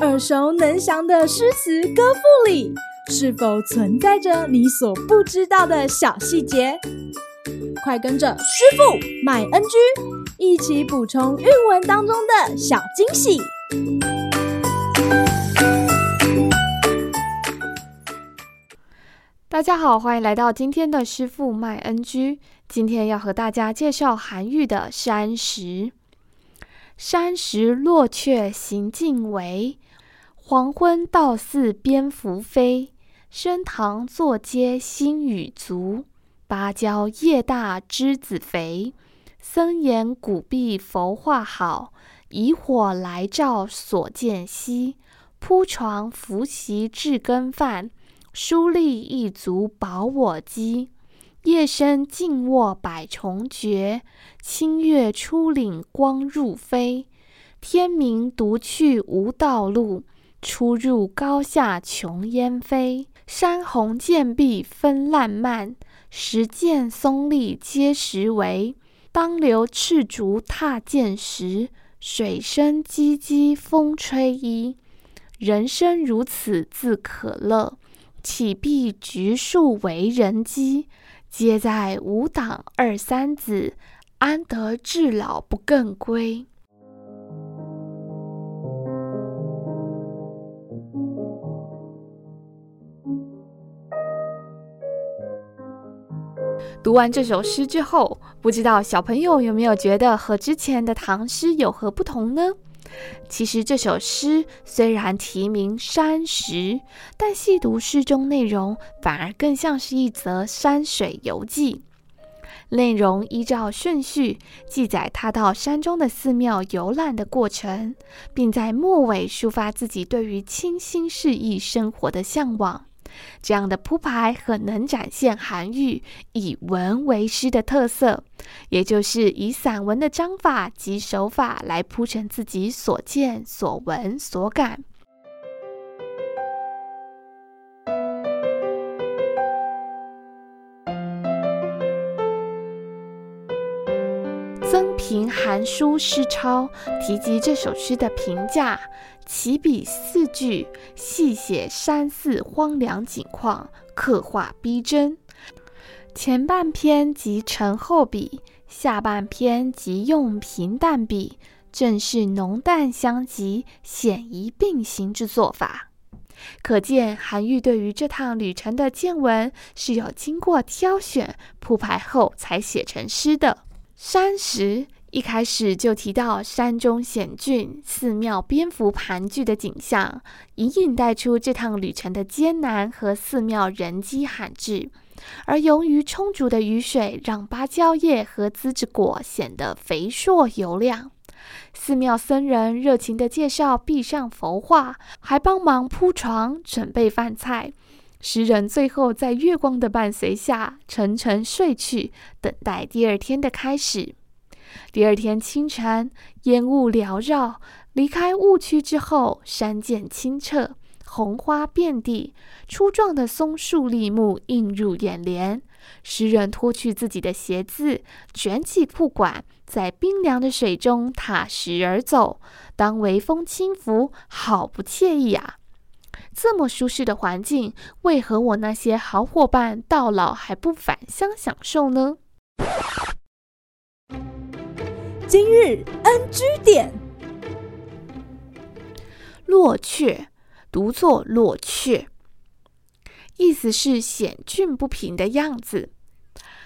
耳熟能详的诗词歌赋里，是否存在着你所不知道的小细节？快跟着师傅麦恩居一起补充韵文当中的小惊喜！大家好，欢迎来到今天的师傅麦恩居。今天要和大家介绍韩愈的《山石》。山石落雀行尽微，黄昏到寺蝙蝠飞。升堂坐阶新雨足，芭蕉叶大枝子肥。僧言古壁佛画好，以火来照所见稀。铺床拂席置羹饭。书立一足保我饥，夜深静卧百虫绝，清月出岭光入扉。天明独去无道路，出入高下穷烟飞。山红涧碧纷烂漫，石涧松立皆实为。当留赤足踏涧时，水声唧唧风吹衣。人生如此自可乐。岂必橘树为人机？皆在吾党二三子，安得至老不更归？读完这首诗之后，不知道小朋友有没有觉得和之前的唐诗有何不同呢？其实这首诗虽然题名《山石》，但细读诗中内容，反而更像是一则山水游记。内容依照顺序记载他到山中的寺庙游览的过程，并在末尾抒发自己对于清新适意生活的向往。这样的铺排很能展现韩愈以文为诗的特色，也就是以散文的章法及手法来铺陈自己所见所闻所感。曾评韩书诗钞提及这首诗的评价。起笔四句，细写山寺荒凉景况，刻画逼真。前半篇即沉厚笔，下半篇即用平淡笔，正是浓淡相急、显宜并行之做法。可见韩愈对于这趟旅程的见闻是有经过挑选、铺排后才写成诗的。山石。一开始就提到山中险峻、寺庙蝙蝠盘踞的景象，隐隐带出这趟旅程的艰难和寺庙人迹罕至。而由于充足的雨水，让芭蕉叶和栀子果显得肥硕油亮。寺庙僧人热情地介绍壁上佛画，还帮忙铺床、准备饭菜。诗人最后在月光的伴随下沉沉睡去，等待第二天的开始。第二天清晨，烟雾缭绕，离开雾区之后，山涧清澈，红花遍地，粗壮的松树立木映入眼帘。诗人脱去自己的鞋子，卷起裤管，在冰凉的水中踏石而走。当微风轻拂，好不惬意啊！这么舒适的环境，为何我那些好伙伴到老还不返乡享受呢？今日 NG 点，落雀读作落雀，意思是险峻不平的样子。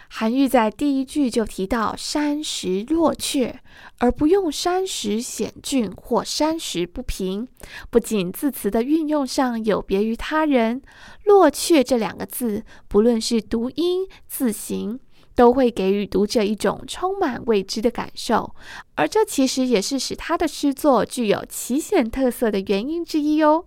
韩愈在第一句就提到山石落雀，而不用山石险峻或山石不平，不仅字词的运用上有别于他人，落雀这两个字，不论是读音字形。都会给予读者一种充满未知的感受，而这其实也是使他的诗作具有奇险特色的原因之一哦。